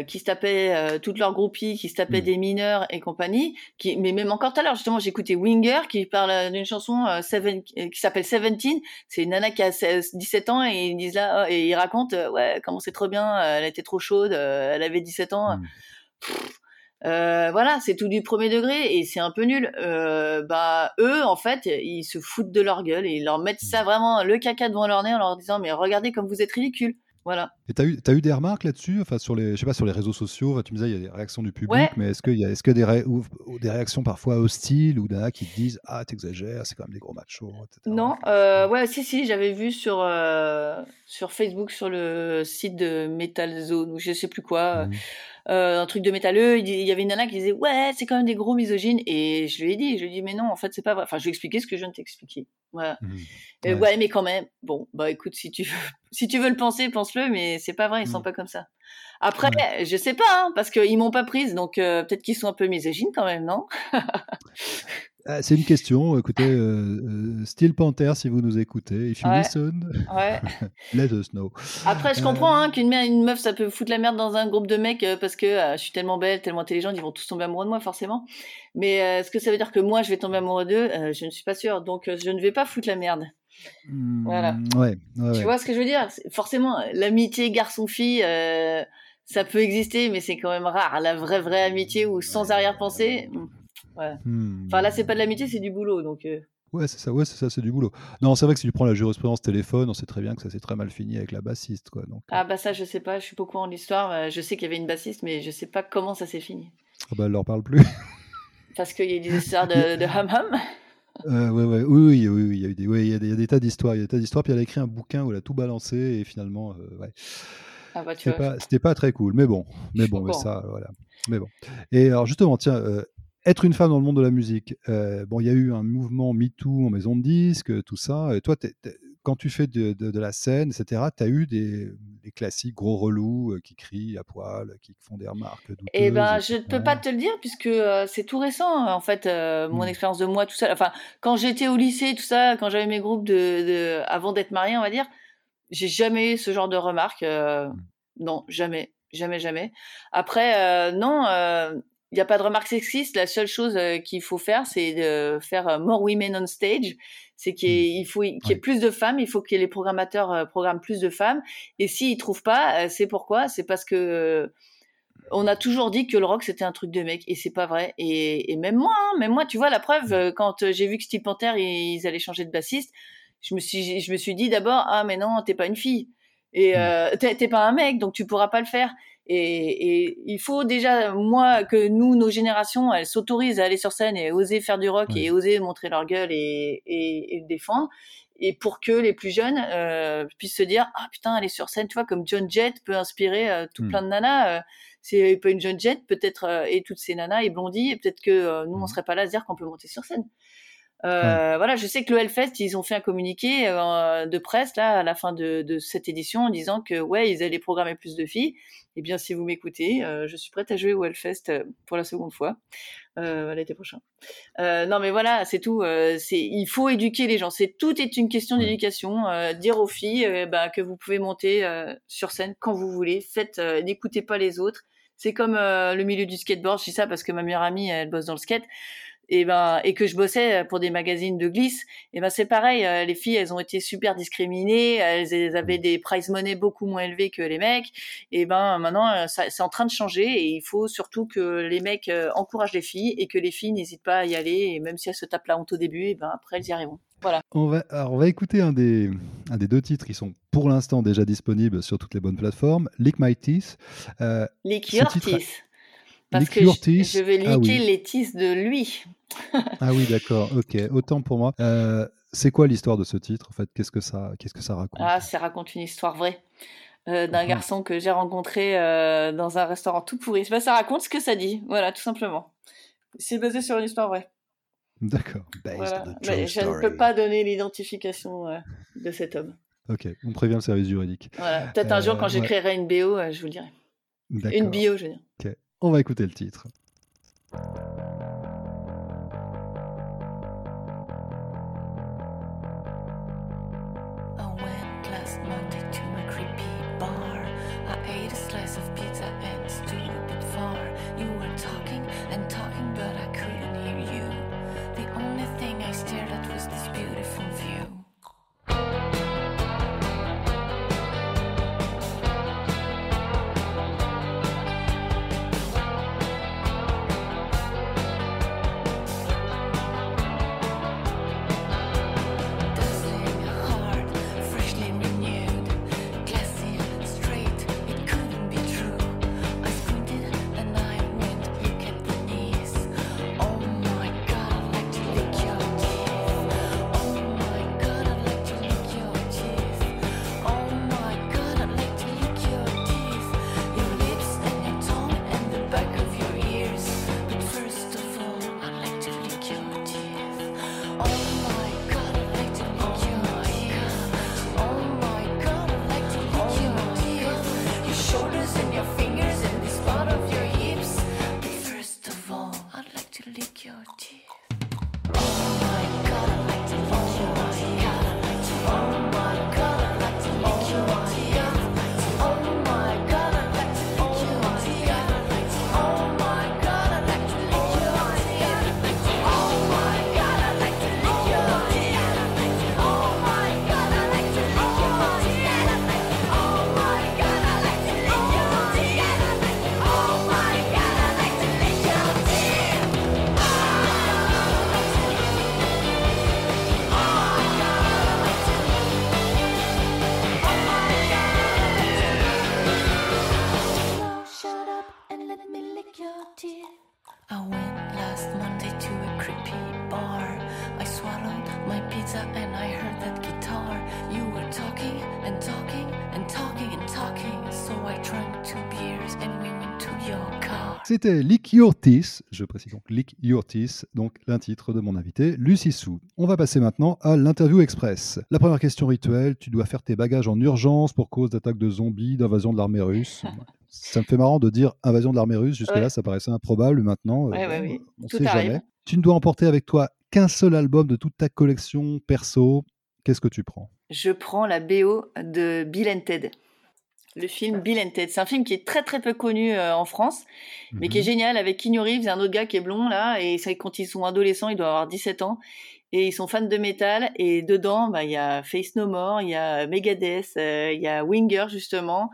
qui se tapaient, toutes leurs groupies, qui se tapaient des mineurs et compagnie. Qui, mais même encore tout à l'heure, justement, j'écoutais Winger qui parle euh, d'une chanson euh, seven, euh, qui s'appelle Seventeen. C'est une nana qui a 17 ans et ils disent là oh, et ils racontent ouais comment c'est trop bien, elle était trop chaude, elle avait 17 ans. Mmh. voilà, c'est tout du premier degré et c'est un peu nul. bah eux, en fait, ils se foutent de leur gueule et ils leur mettent ça mmh. vraiment le caca devant leur nez en leur disant mais regardez comme vous êtes ridicule. Voilà. Et tu as eu, as eu des remarques là-dessus? Enfin, sur les, Je sais pas, sur les réseaux sociaux, tu me disais, il y a des réactions du public, mais est-ce qu'il y a, est-ce que des, des réactions parfois hostiles ou d'un qui te disent Ah, t'exagères, c'est quand même des gros machos, etc. Non, euh, ouais, si, si, j'avais vu sur, euh, sur Facebook, sur le site de Metal Zone, ou je sais plus quoi. Mmh. Euh, un truc de métalleux. Il y avait une nana qui disait ouais, c'est quand même des gros misogynes. Et je lui ai dit, je lui ai dit mais non, en fait c'est pas vrai. Enfin, je lui ai expliqué ce que je viens de t'expliquer. Voilà. Mmh. ouais. mais quand même. Bon, bah écoute, si tu veux, (laughs) si tu veux le penser, pense-le, mais c'est pas vrai, ils sont mmh. pas comme ça. Après, je sais pas, hein, parce qu'ils m'ont pas prise, donc euh, peut-être qu'ils sont un peu misogynes quand même, non? (laughs) Ah, c'est une question. Écoutez, euh, euh, Steel Panther, si vous nous écoutez, if you listen, (laughs) let us know. Après, je comprends euh, hein, qu'une une meuf, ça peut foutre la merde dans un groupe de mecs parce que je suis tellement belle, tellement intelligente, ils vont tous tomber amoureux de moi, forcément. Mais est-ce que ça veut dire que moi, je vais tomber amoureux d'eux? Je ne suis pas sûre. Donc, je ne vais pas foutre la merde. voilà. Hmm, ouais, tu vois ce que je veux dire? Forcément, l'amitié garçon-fille ça peut exister, mais c'est quand même rare. La vraie, vraie amitié ou sans arrière-pensée, hmm. Hmm. Enfin là, c'est pas de l'amitié, c'est du boulot, donc. Euh. Ouais, c'est ça, ouais, c'est ça, c'est du boulot. Non, c'est vrai que si tu prends la jurisprudence téléphone, on sait très bien que ça s'est très mal fini avec la bassiste, quoi. Donc. Ah bah ça, je sais pas, je suis pas au courant de l'histoire. Euh, je sais qu'il y avait une bassiste, mais je sais pas comment ça s'est fini. Ah bah elle leur parle plus. (laughs) Parce qu'il y a des histoires de, de hum hum. Euh, ouais, ouais, oui, oui, oui, il y a eu des, ouais, il y a des, il y a des tas d'histoires, il y a des tas d'histoires. Puis elle a écrit un bouquin où elle a tout balancé et finalement, euh, ouais. Ah bah, c'était pas, c'était pas très cool, mais bon, mais bon, mais ça, voilà, mais bon. Et alors justement, tiens, euh, être une femme dans le monde de la musique. Euh, bon, il y a eu un mouvement MeToo en maison de disques, tout ça. Et toi, quand tu fais de, la scène, etc., tu as eu des, classiques gros relous euh, qui crient à poil, qui font des remarques Eh ben, je ne peux pas te le dire puisque euh, c'est tout récent, en fait, mon mmh. expérience de moi, tout ça. Enfin, quand j'étais au lycée, tout ça, quand j'avais mes groupes de, avant d'être mariée, on va dire, j'ai jamais eu ce genre de remarques. Mmh. Non, jamais. Jamais, jamais. Après, non, il n'y a pas de remarque sexiste. La seule chose euh, qu'il faut faire, c'est de faire euh, more women on stage. C'est qu'il mmh. faut qu'il y ait plus de femmes. Il faut que les programmateurs euh, programment plus de femmes. Et s'ils trouvent pas, c'est pourquoi? C'est parce que on a toujours dit que le rock c'était un truc de mec et c'est pas vrai. Et, même moi, hein, même moi, tu vois la preuve mmh. quand j'ai vu que Steve Panther ils allaient changer de bassiste, je me suis je me suis dit d'abord ah mais non t'es pas une fille et mmh. t'es pas un mec donc tu pourras pas le faire. Et, et, il faut déjà, moi, que nous, nos générations, elles s'autorisent à aller sur scène et oser faire du rock et oser montrer leur gueule et, et, et, le défendre. Et pour que les plus jeunes euh, puissent se dire, ah putain, aller sur scène, tu vois, comme John Jett peut inspirer euh, tout hmm. plein de nanas. Euh, c'est pas une John Jett, peut-être, euh, et toutes ces nanas et Blondie, peut-être que nous, on hmm. serait pas là à se dire qu'on peut monter sur scène. Euh, Voilà, je sais que le Hellfest, ils ont fait un communiqué euh, de presse là à la fin de, de, cette édition en disant que ouais, ils allaient programmer plus de filles. Eh bien, si vous m'écoutez, euh, je suis prête à jouer au Hellfest euh, pour la seconde fois l'été prochain. non, mais voilà, c'est tout. c'est il faut éduquer les gens. C'est tout est une question d'éducation. dire aux filles bah, que vous pouvez monter sur scène quand vous voulez. Faites, n'écoutez pas les autres. C'est comme le milieu du skateboard. Je dis ça parce que ma meilleure amie, elle bosse dans le skate et ben et que je bossais pour des magazines de glisse et ben c'est pareil euh, les filles elles ont été super discriminées elles, avaient des price money beaucoup moins élevés que les mecs et ben maintenant euh, c'est en train de changer et il faut surtout que les mecs euh, encouragent les filles et que les filles n'hésitent pas à y aller et même si elles se tapent la honte au début et ben après elles y arriveront. Voilà. On va alors on va écouter un des un des deux titres qui sont pour l'instant déjà disponibles sur toutes les bonnes plateformes Lick My Teeth. Lick Your Teeth parce que je, vais ah liquer les tisses de lui. (laughs) ah oui, d'accord. Ok, autant pour moi. Euh, c'est quoi l'histoire de ce titre en fait? Qu'est-ce que ça, qu'est-ce que ça raconte? Ah, ça raconte une histoire vraie. Euh, d'un ah. garçon que j'ai rencontré euh, dans un restaurant tout pourri. Bah, ça raconte ce que ça dit, voilà, tout simplement. C'est basé sur une histoire vraie. D'accord. Mais je ne peux pas donner l'identification de cet homme. Ok, on prévient le service juridique. Voilà. Peut-être un jour, quand j'écrirai une BO, je vous le dirai. Une bio, je veux dire. Ok. On va écouter le titre. C'était Lick Your Teeth, je précise donc Lick Your Teeth, donc l'intitule de mon invité, Lucie Sou. On va passer maintenant à l'interview express. La première question rituelle, tu dois faire tes bagages en urgence pour cause d'attaque de zombies, d'invasion de l'armée russe. (laughs) ça me fait marrant de dire invasion de l'armée russe, jusque-là Ouais. ça paraissait improbable, maintenant euh, Ouais, ouais, oui. on sait arrive. jamais. Tu ne dois emporter avec toi qu'un seul album de toute ta collection perso. Qu'est-ce que tu prends? Je prends la BO de Bill and Ted. Le film Bill and Ted. C'est un film qui est très très peu connu euh, en France, mais qui est Mhm. génial avec Keanu Reeves un autre gars qui est blond là. Et c'est quand ils sont adolescents, ils doivent avoir 17 ans. Et ils sont fans de métal. Et dedans, bah, il y a Face No More, il y a Megadeth, euh, il y a Winger justement.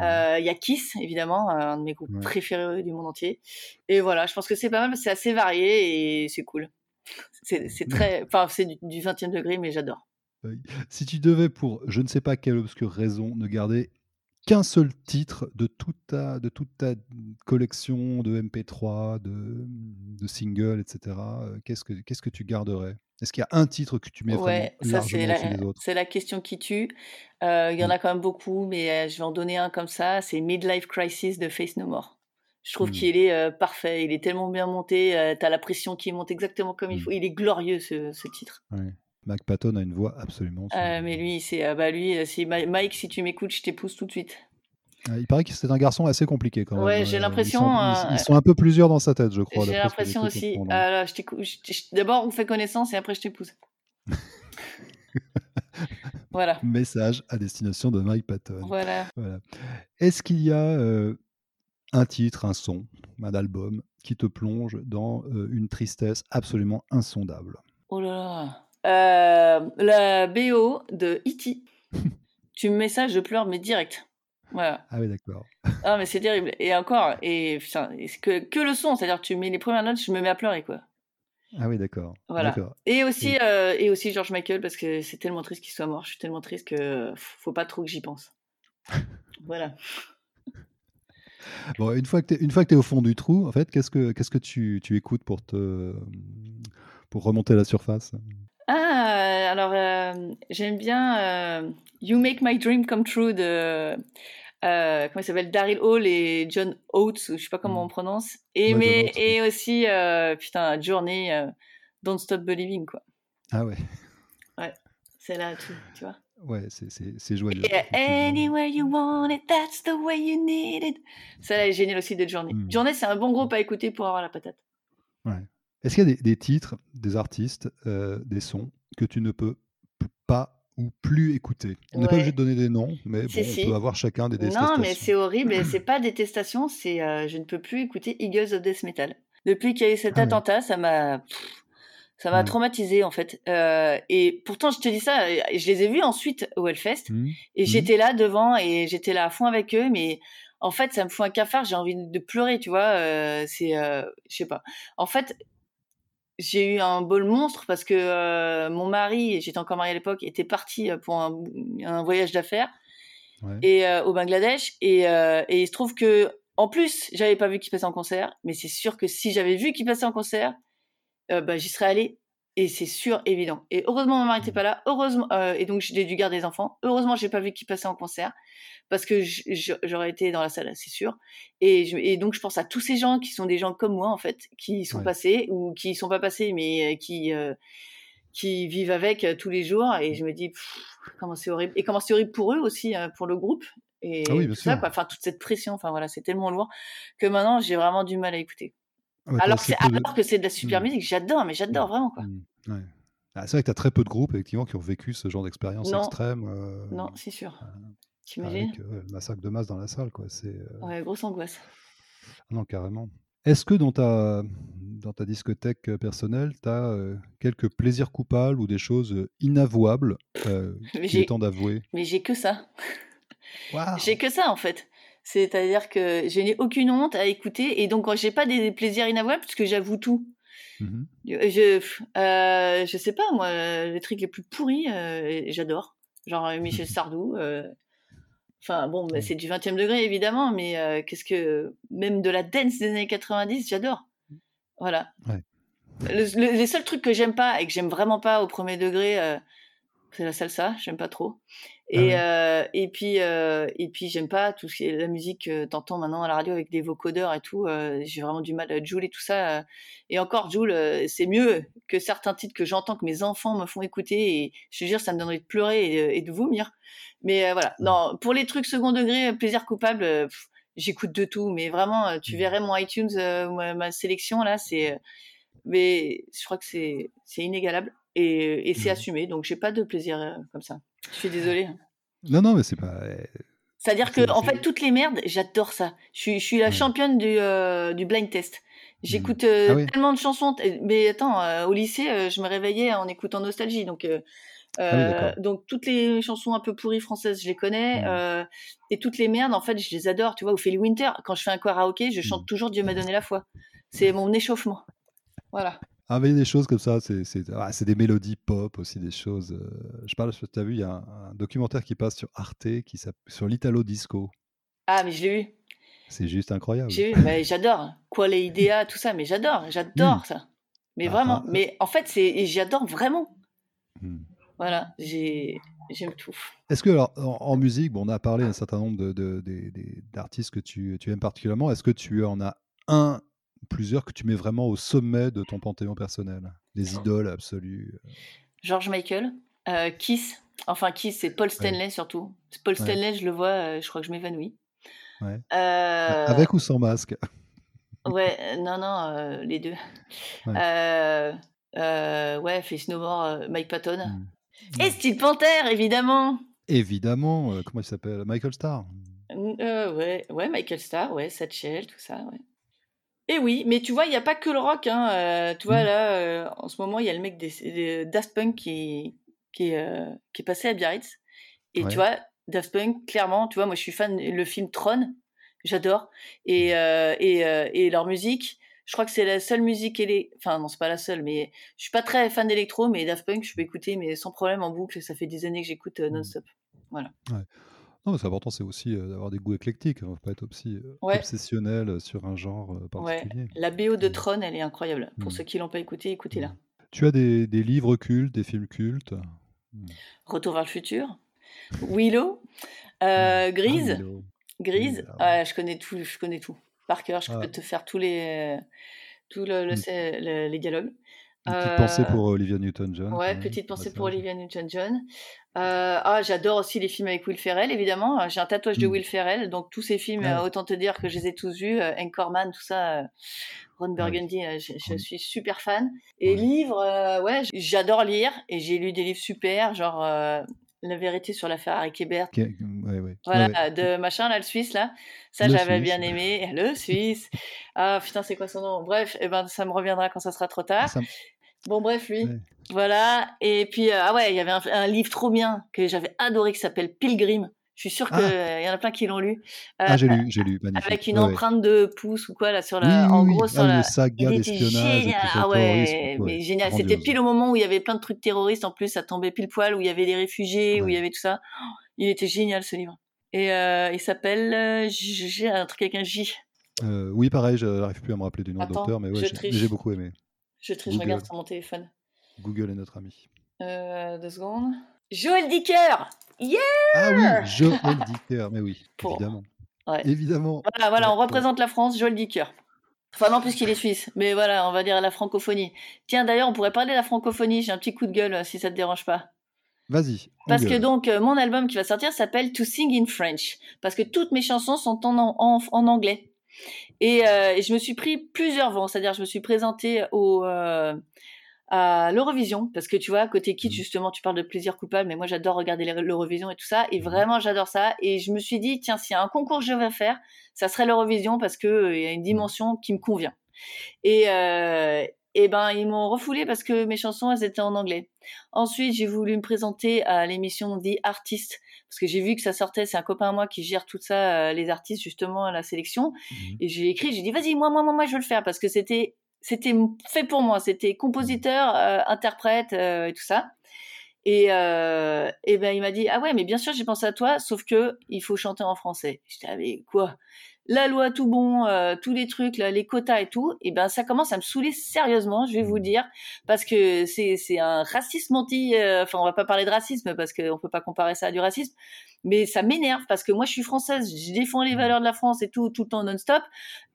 Euh, Il y a Kiss, évidemment, un de mes groupes Ouais. préférés du monde entier. Et voilà, je pense que c'est pas mal, c'est assez varié et c'est cool. C'est c'est (laughs) très, enfin, c'est du, du 20e degré, mais j'adore. Si tu devais, pour je ne sais pas quelle obscure raison, ne garder qu'un seul titre de toute ta, de toute ta collection de MP3, de, de singles, etc., euh, qu'est-ce que, qu'est-ce que tu garderais? Est-ce qu'il y a un titre que tu mets Ouais, vraiment ça c'est la, c'est la question qui tue. Euh, Il y en Mm. a quand même beaucoup, mais euh, je vais en donner un comme ça. C'est Midlife Crisis de Face No More. Je trouve Mm. qu'il est euh, parfait. Il est tellement bien monté. euh, T'as la pression qui monte exactement comme il Mm. faut. Il est glorieux ce, ce titre. Ouais. Mac Patton a une voix absolument. Euh, mais lui, c'est ah bah lui, euh, Ma- Mike, si tu m'écoutes, je t'épouse tout de suite. Euh, Il paraît que c'est un garçon assez compliqué quand même. Ouais, j'ai Euh, l'impression, Ils sont, ils- euh, ils sont un peu plusieurs dans sa tête, je crois. J'ai l'impression aussi. Ah je- D'abord, on fait connaissance et après, je t'épouse. (laughs) voilà. Message à destination de Mike Patton. Voilà. Voilà. Est-ce qu'il y a euh, un titre, un son, un album qui te plonge dans euh, une tristesse absolument insondable? Oh là là. Euh, la BO de E.T. (laughs) tu me mets ça, je pleure, mais direct. Voilà. Ah oui, d'accord. Ah, mais c'est terrible. Et encore, et putain, que, que le son, c'est-à-dire tu mets les premières notes, je me mets à pleurer, quoi. Ah oui, d'accord. Voilà. Et aussi, euh, et aussi George Michael, parce que c'est tellement triste qu'il soit mort. Je suis tellement triste que faut pas trop que j'y pense. (laughs) voilà. Bon, une fois que tu es, au fond du trou, en fait, qu'est-ce que, qu'est-ce que tu, tu écoutes pour, te, pour remonter à la surface? Ah, alors euh, j'aime bien euh, You Make My Dream Come True de euh, comment il s'appelle Daryl Hall et John Oates, ou je sais pas comment Mm. on prononce. Et Ouais, mais ouais. et aussi putain Journey Don't Stop Believing quoi. Ah ouais, C'est là tout, tu vois. ouais c'est, joyeux. Effectivement. Anywhere you want it, that's the way you need it. Ça là est génial aussi de Journey. Mm. Journey c'est un bon groupe à écouter pour avoir la patate. Est-ce qu'il y a des, des titres, des artistes, euh, des sons que tu ne peux pas ou plus écouter? On n'est pas obligé de donner des noms, mais bon, Si, on peut avoir chacun des détestations. Non, mais c'est horrible et c'est (clears throat) pas détestation, c'est euh, je ne peux plus écouter Eagles of Death Metal. Depuis qu'il y a eu cet Ah ouais. attentat, ça m'a ça m'a Ouais. traumatisé en fait. Euh, et pourtant, je te dis ça, je les ai vus ensuite au Hellfest Hmm. et Mhm. j'étais là devant et j'étais là à fond avec eux, mais en fait, ça me fout un cafard, j'ai envie de pleurer, tu vois. euh, c'est, euh, je sais pas. En fait, j'ai eu un bol monstre parce que euh, mon mari, et j'étais encore mariée à l'époque, était parti euh, pour un, un voyage d'affaires. Ouais. et euh, au Bangladesh. Et, euh, et il se trouve que en plus j'avais pas vu qu'il passait en concert. Mais c'est sûr que si j'avais vu qu'il passait en concert bah, j'y serais allée et c'est sûr évident. Et heureusement mon mari n'était pas là. Heureusement euh, et donc j'ai dû garder les enfants. Heureusement j'ai pas vu qu'il passait en concert parce que j'aurais été dans la salle c'est sûr. Et, je- et donc je pense à tous ces gens qui sont des gens comme moi en fait qui y sont Ouais. passés ou qui sont pas passés mais euh, qui euh, qui vivent avec tous les jours. Et je me dis pff, comment c'est horrible. Et comment c'est horrible pour eux aussi euh, pour le groupe. Et Ah oui, tout ça quoi. Enfin toute cette pression enfin voilà c'est tellement lourd que maintenant j'ai vraiment du mal à écouter alors, que c'est de la super mmh. musique, j'adore, mais j'adore mmh. vraiment. quoi. Mmh. Ah, c'est vrai que tu as très peu de groupes effectivement qui ont vécu ce genre d'expérience extrême. non, c'est sûr. T'imagines? Avec le massacre de masse dans la salle, quoi. C'est. Ouais, grosse angoisse. Non, carrément. Est-ce que dans ta, dans ta discothèque personnelle, tu as quelques plaisirs coupables ou des choses inavouables (laughs) qu'il est temps d'avouer? Mais j'ai que ça. J'ai que ça en fait. C'est-à-dire que je n'ai aucune honte à écouter et donc j'ai pas des plaisirs inavouables parce que j'avoue tout. Mmh je, euh, je sais pas moi, les trucs les plus pourris, j'adore. Genre Michel (laughs) Sardou, Enfin bon, bah, c'est du 20e degré évidemment, mais qu'est-ce que même de la dance des années 90, j'adore. Voilà. les seuls trucs que j'aime pas et que j'aime vraiment pas au premier degré, c'est la salsa, j'aime pas trop. Et, ah et puis, et puis j'aime pas tout ce qui est la musique que t'entends maintenant à la radio avec des vocodeurs et tout. j'ai vraiment du mal à Joule et tout ça. et encore, Joule, c'est mieux que certains titres que j'entends que mes enfants me font écouter. Et je veux dire, ça me donnerait de pleurer et, de vomir. Mais voilà, non, pour les trucs second degré, plaisir coupable, j'écoute de tout. Mais vraiment, tu mmh. verrais mon iTunes, ma, sélection là, c'est. mais je crois que c'est inégalable et, c'est mmh. assumé. Donc j'ai pas de plaisir comme ça. Je suis désolée. Hein. Non, non, mais c'est pas. C'est-à-dire que, en fait, toutes les merdes, j'adore ça. Je suis, je suis la championne du, euh, du blind test. J'écoute euh, ah tellement de chansons. Mais attends, euh, au lycée, je me réveillais en écoutant Nostalgie. Donc, ah donc toutes les chansons un peu pourries françaises, je les connais. Mmh. et toutes les merdes, en fait, je les adore. Tu vois, Ophélie Winter, quand je fais un karaoké, je chante toujours Dieu m'a donné la foi. C'est mon échauffement. Voilà. Ah, mais des choses comme ça, c'est ah, des mélodies pop aussi, des choses. Euh, je parle, tu as vu, il y a un, documentaire qui passe sur Arte, qui sur l'Italo Disco. Ah, mais je l'ai vu. C'est juste incroyable. J'ai vu, j'adore. Quoi, les idéas, tout ça, mais j'adore, j'adore ça. Mais ah, vraiment, ah, mais en fait, j'adore vraiment. Hmm. Voilà, j'aime tout. Est-ce que, alors, en, musique, bon, on a parlé d'un certain nombre d'artistes que tu, tu aimes particulièrement. Est-ce que tu en as un plusieurs que tu mets vraiment au sommet de ton panthéon personnel Des idoles absolues euh. George Michael, euh, Kiss, enfin Kiss, c'est Paul Stanley surtout. Paul Stanley, je le vois, euh, je crois que je m'évanouis. Avec ou sans masque? (laughs) Ouais, non, non, les deux. Ouais, ouais Face No More, Mike Patton. Mmh. Et Steel Panther, évidemment Évidemment, comment il s'appelle? Michael Starr ouais, ouais, Michael Starr, ouais, Satchel, tout ça, ouais. Et oui, mais tu vois, il n'y a pas que le rock. Hein. Euh, tu vois, mmh. là, euh, en ce moment, il y a le mec des, Daft Punk qui, qui, euh, qui est passé à Biarritz. Et tu vois, Daft Punk, clairement, tu vois, moi, je suis fan le film Tron, j'adore. Et, mmh. et, et, leur musique, je crois que c'est la seule musique est Enfin, non, c'est pas la seule, mais je suis pas très fan d'électro, mais Daft Punk, je peux écouter mais sans problème en boucle. Ça fait des années que j'écoute mmh. non-stop. Voilà. Ouais. Non, c'est important, c'est aussi d'avoir des goûts éclectiques. On ne pas être aussi obsessionnel sur un genre particulier. La BO de mmh. Tron, elle est incroyable. Pour mmh. ceux qui l'ont pas écouté, écoutez-la. Mmh. Tu as des, des, livres cultes, des films cultes? Retour vers le futur, Willow, euh, Grise. Ah, Grise, ah je connais tout, je connais tout. Par cœur, je ah. peux te faire tous les, tous le, les dialogues. Petite pensée pour Olivia Newton-John. Ouais, petite pensée pour Olivia Newton-John. Euh, ah, j'adore aussi les films avec Will Ferrell, évidemment. J'ai un tatouage de mmh. Will Ferrell, donc tous ces films, ah autant te dire que je les ai tous vus. Euh, Anchorman, tout ça, euh, Ron Burgundy, je, suis super fan. Et livres, ouais, j'adore lire et j'ai lu des livres super, genre La vérité sur l'affaire Harry Ebert. Voilà, de machin, là, le Suisse, là. Ça, j'avais bien aimé. Le Suisse. ah, putain, c'est quoi son nom? Bref, eh ben, ça me reviendra quand ça sera trop tard. Bon, bref, lui. Voilà. Et puis, euh, ah ouais, il y avait un, livre trop bien que j'avais adoré qui s'appelle Pilgrim. Je suis sûre qu'il ah. y en a plein qui l'ont lu. ah, j'ai lu, j'ai lu, magnifique. Avec une empreinte de pouce ou quoi, là, sur la. en gros, sur ah, la. saga d'espionnage. Génial. Ah ouais, mais génial. C'était pile au moment où il y avait plein de trucs terroristes. En plus, ça tombait pile poil, où il y avait des réfugiés, où il y avait tout ça. il était génial, ce livre. Et euh, il s'appelle. Euh, j'ai un truc avec un J. oui, pareil, je n'arrive plus à me rappeler du nom d'auteur, mais ouais, j'ai beaucoup aimé. Je triche, je regarde sur mon téléphone. Google est notre ami. Euh, deux secondes. Joël Dicker Yeah Ah oui, Joël Dicker, mais oui, évidemment. Évidemment. Voilà, voilà on représente la France, Joël Dicker. Enfin non, puisqu'il est suisse. Mais voilà, on va dire la francophonie. Tiens, d'ailleurs, on pourrait parler de la francophonie. J'ai un petit coup de gueule, si ça te dérange pas. Vas-y. Parce que donc, euh, mon album qui va sortir s'appelle To Sing in French. Parce que toutes mes chansons sont en, en, en anglais. Et, et, je me suis pris plusieurs vents, c'est-à-dire je me suis présentée au à l'Eurovision parce que tu vois côté kit mmh. justement tu parles de plaisir coupable mais moi j'adore regarder l'Eurovision et tout ça et mmh. vraiment j'adore ça et je me suis dit tiens s'il y a un concours que je vais faire ça serait l'Eurovision parce que euh, y a une mmh. dimension qui me convient et euh, et ben ils m'ont refoulé parce que mes chansons elles étaient en anglais ensuite j'ai voulu me présenter à l'émission The Artist parce que j'ai vu que ça sortait c'est un copain à moi qui gère tout ça euh, les artistes justement à la sélection et j'ai écrit j'ai dit vas-y moi moi moi moi je veux le faire parce que c'était c'était fait pour moi. C'était compositeur, euh, interprète euh, et tout ça. Et, euh, et ben il m'a dit ah ouais mais bien sûr j'ai pensé à toi sauf que il faut chanter en français. J'étais ah mais quoi? La loi tout bon, euh, tous les trucs, là, les quotas et tout, et ben ça commence à me saouler sérieusement, je vais vous dire, parce que c'est c'est un racisme anti, euh, enfin on va pas parler de racisme parce qu'on peut pas comparer ça à du racisme, mais ça m'énerve parce que moi je suis française, je défends les valeurs de la France et tout tout le temps non-stop,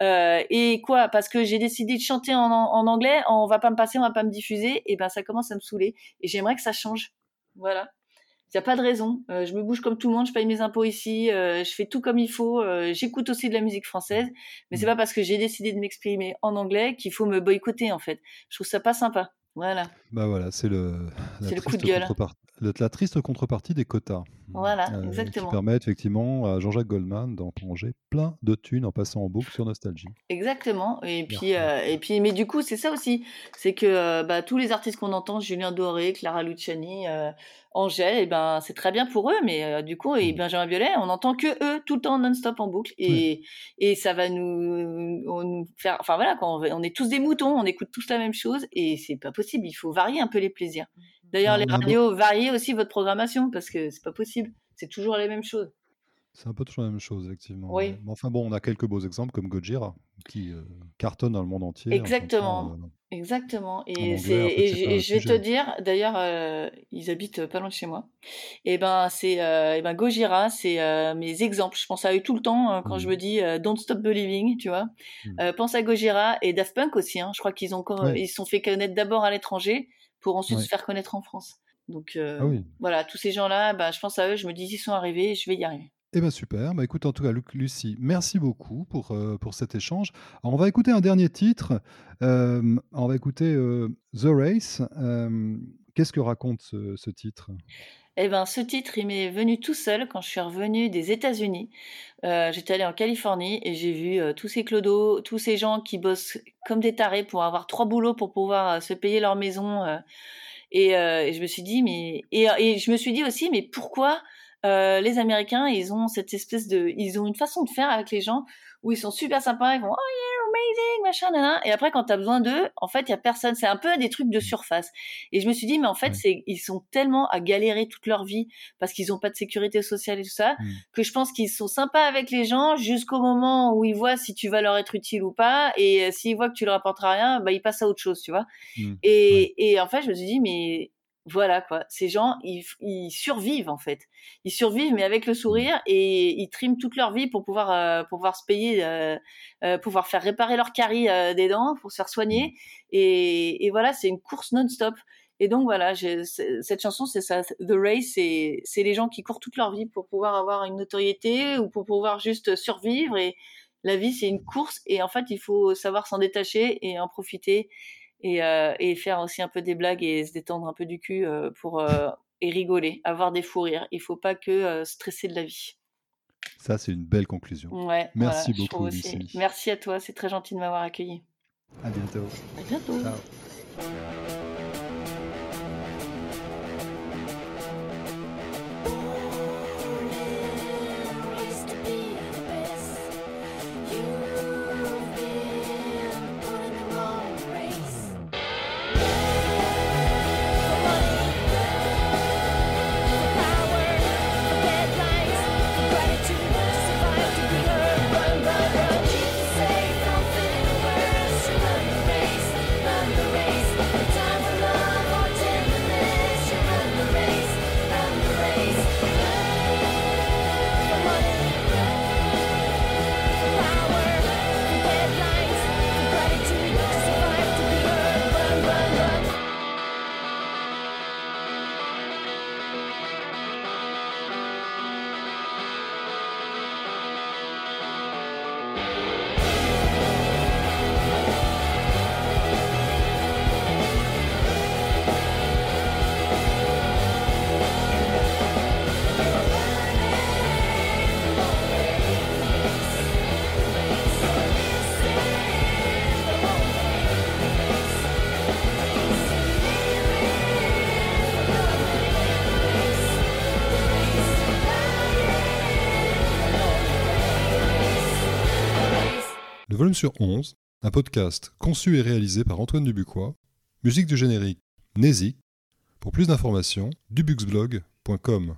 euh, et quoi Parce que j'ai décidé de chanter en, en anglais, on va pas me passer, on va pas me diffuser, et ben ça commence à me saouler, et j'aimerais que ça change, voilà. Il n'y a pas de raison. Euh, je me bouge comme tout le monde, je paye mes impôts ici, euh, je fais tout comme il faut. Euh, j'écoute aussi de la musique française, mais c'est mm. pas parce que j'ai décidé de m'exprimer en anglais qu'il faut me boycotter en fait. Je trouve ça pas sympa. Voilà. Bah voilà, c'est le, le coup de gueule. La, triste contrepartie des quotas. Voilà, exactement. Qui permet effectivement à Jean-Jacques Goldman d'engranger plein de thunes en passant en boucle sur Nostalgie. Exactement. Et puis, et puis, mais du coup, c'est ça aussi. C'est que bah, tous les artistes qu'on entend, Julien Doré, Clara Luciani, Angèle, et eh ben c'est très bien pour eux, mais euh, du coup, et mmh. Benjamin Biolay, on n'entend que eux tout le temps non-stop en boucle, et et ça va nous, nous faire, enfin voilà, quand on, est tous des moutons, on écoute tous la même chose, et c'est pas possible. Il faut varier un peu les plaisirs. Mmh. D'ailleurs, les radios, variez aussi votre programmation parce que c'est pas possible. C'est toujours les mêmes choses. C'est un peu toujours la même chose, effectivement. Oui. Mais enfin bon, on a quelques beaux exemples comme Gojira, qui euh, cartonne dans le monde entier. Exactement. Euh, Exactement. Et, c'est, et, je vais te dire, d'ailleurs, euh, ils habitent pas loin de chez moi. Et ben, c'est, et ben, Gojira, c'est mes exemples. Je pense à eux tout le temps quand je me mmh. dis Don't Stop Believing, tu vois. Mmh. pense à Gojira et Daft Punk aussi. Hein. Je crois qu'ils ont, ils se sont fait connaître d'abord à l'étranger pour ensuite se faire connaître en France. Donc ah voilà, tous ces gens-là, bah, je pense à eux, je me dis ils sont arrivés, je vais y arriver. Eh bien super, bah écoute en tout cas Lucie, merci beaucoup pour, euh, pour cet échange. on va écouter un dernier titre, euh, on va écouter euh, The Race. Qu'est-ce que raconte ce, titre? Eh ben, ce titre, il m'est venu tout seul quand je suis revenue des États-Unis. J'étais allée en Californie et j'ai vu tous ces clodos, tous ces gens qui bossent comme des tarés pour avoir trois boulots pour pouvoir se payer leur maison. Et, je me suis dit, mais et je me suis dit aussi, mais pourquoi euh, les Américains, ils ont cette espèce de, ils ont une façon de faire avec les gens où ils sont super sympas, ils vont oh yeah amazing machin nana et après quand t'as besoin d'eux, en fait il y a personne, c'est un peu des trucs de surface. Et je me suis dit mais en fait c'est ils sont tellement à galérer toute leur vie parce qu'ils ont pas de sécurité sociale et tout ça mmh. que je pense qu'ils sont sympas avec les gens jusqu'au moment où ils voient si tu vas leur être utile ou pas et euh, s'ils voient que tu leur apporteras rien, bah ils passent à autre chose, tu vois. Mmh. Et, et en fait je me suis dit mais voilà quoi, ces gens, ils, ils, survivent en fait. Ils survivent, mais avec le mmh. sourire et ils triment toute leur vie pour pouvoir, euh, pouvoir se payer, euh, euh, pouvoir faire réparer leur carie des dents, pour se faire soigner. Mmh. Et, et voilà, c'est une course non-stop. Et donc voilà, cette chanson, c'est ça. The Race, c'est les gens qui courent toute leur vie pour pouvoir avoir une notoriété ou pour pouvoir juste survivre. Et la vie, c'est une course. Et en fait, il faut savoir s'en détacher et en profiter euh, et, faire aussi un peu des blagues et se détendre un peu du cul euh, pour euh, et rigoler, avoir des fous rires. Il faut pas que stresser de la vie. Ça, c'est une belle conclusion. Ouais, Merci beaucoup, Lucie. Merci à toi, c'est très gentil de m'avoir accueilli. À bientôt. À bientôt. Ciao. Sur 11, un podcast conçu et réalisé par Antoine Dubuquois, musique du générique Nézik. Pour plus d'informations, dubuxblog.com.